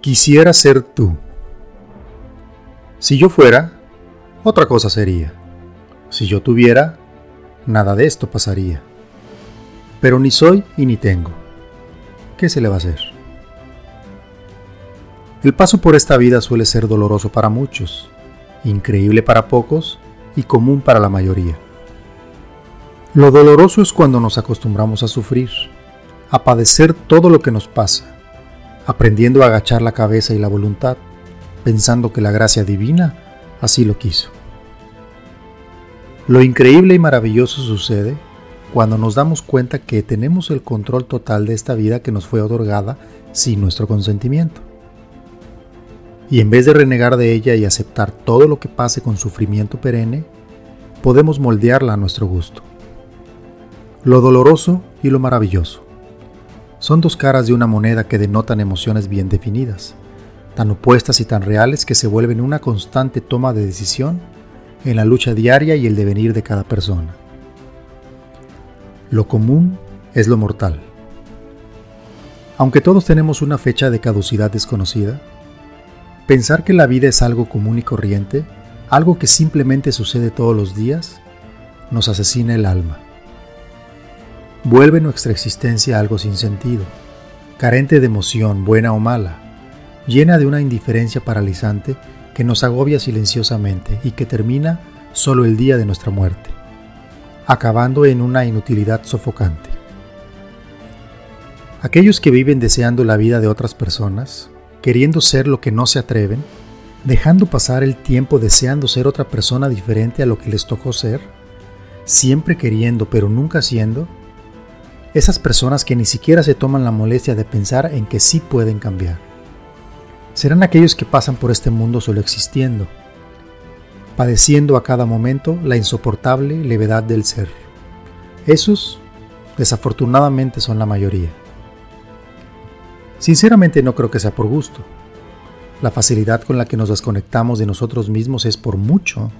Quisiera ser tú. Si yo fuera, otra cosa sería. Si yo tuviera, nada de esto pasaría. Pero ni soy y ni tengo. ¿Qué se le va a hacer? El paso por esta vida suele ser doloroso para muchos, increíble para pocos y común para la mayoría. Lo doloroso es cuando nos acostumbramos a sufrir, a padecer todo lo que nos pasa, aprendiendo a agachar la cabeza y la voluntad, pensando que la gracia divina así lo quiso. Lo increíble y maravilloso sucede cuando nos damos cuenta que tenemos el control total de esta vida que nos fue otorgada sin nuestro consentimiento. Y en vez de renegar de ella y aceptar todo lo que pase con sufrimiento perenne, podemos moldearla a nuestro gusto. Lo doloroso y lo maravilloso son dos caras de una moneda que denotan emociones bien definidas, tan opuestas y tan reales que se vuelven una constante toma de decisión en la lucha diaria y el devenir de cada persona. Lo común es lo mortal. Aunque todos tenemos una fecha de caducidad desconocida, pensar que la vida es algo común y corriente, algo que simplemente sucede todos los días, nos asesina el alma vuelve nuestra existencia algo sin sentido, carente de emoción, buena o mala, llena de una indiferencia paralizante que nos agobia silenciosamente y que termina solo el día de nuestra muerte, acabando en una inutilidad sofocante. Aquellos que viven deseando la vida de otras personas, queriendo ser lo que no se atreven, dejando pasar el tiempo deseando ser otra persona diferente a lo que les tocó ser, siempre queriendo pero nunca siendo, esas personas que ni siquiera se toman la molestia de pensar en que sí pueden cambiar. Serán aquellos que pasan por este mundo solo existiendo, padeciendo a cada momento la insoportable levedad del ser. Esos, desafortunadamente, son la mayoría. Sinceramente no creo que sea por gusto. La facilidad con la que nos desconectamos de nosotros mismos es por mucho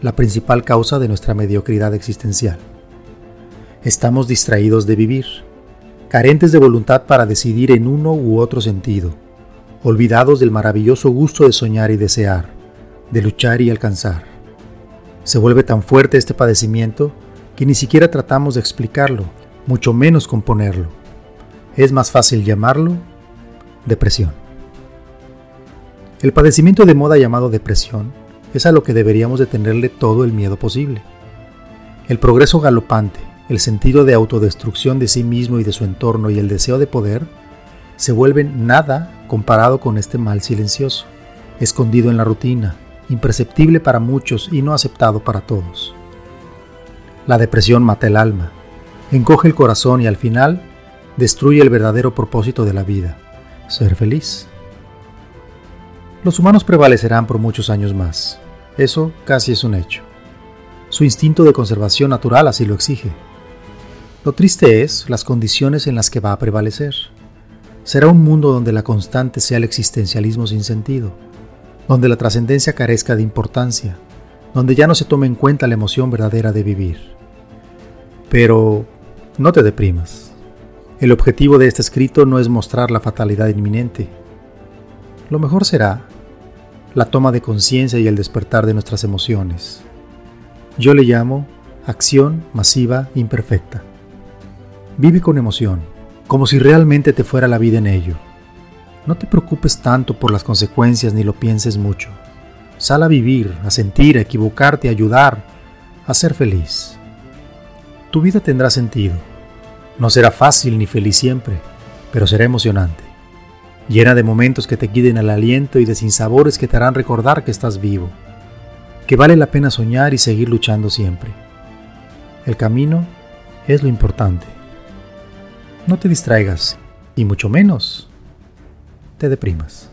la principal causa de nuestra mediocridad existencial. Estamos distraídos de vivir, carentes de voluntad para decidir en uno u otro sentido, olvidados del maravilloso gusto de soñar y desear, de luchar y alcanzar. Se vuelve tan fuerte este padecimiento que ni siquiera tratamos de explicarlo, mucho menos componerlo. Es más fácil llamarlo depresión. El padecimiento de moda llamado depresión es a lo que deberíamos de tenerle todo el miedo posible. El progreso galopante, el sentido de autodestrucción de sí mismo y de su entorno y el deseo de poder se vuelven nada comparado con este mal silencioso, escondido en la rutina, imperceptible para muchos y no aceptado para todos. La depresión mata el alma, encoge el corazón y al final destruye el verdadero propósito de la vida, ser feliz. Los humanos prevalecerán por muchos años más, eso casi es un hecho. Su instinto de conservación natural así lo exige. Lo triste es las condiciones en las que va a prevalecer. Será un mundo donde la constante sea el existencialismo sin sentido, donde la trascendencia carezca de importancia, donde ya no se tome en cuenta la emoción verdadera de vivir. Pero no te deprimas. El objetivo de este escrito no es mostrar la fatalidad inminente. Lo mejor será la toma de conciencia y el despertar de nuestras emociones. Yo le llamo acción masiva imperfecta. Vive con emoción, como si realmente te fuera la vida en ello. No te preocupes tanto por las consecuencias ni lo pienses mucho. Sal a vivir, a sentir, a equivocarte, a ayudar, a ser feliz. Tu vida tendrá sentido. No será fácil ni feliz siempre, pero será emocionante. Llena de momentos que te guiden al aliento y de sinsabores que te harán recordar que estás vivo, que vale la pena soñar y seguir luchando siempre. El camino es lo importante. No te distraigas y mucho menos te deprimas.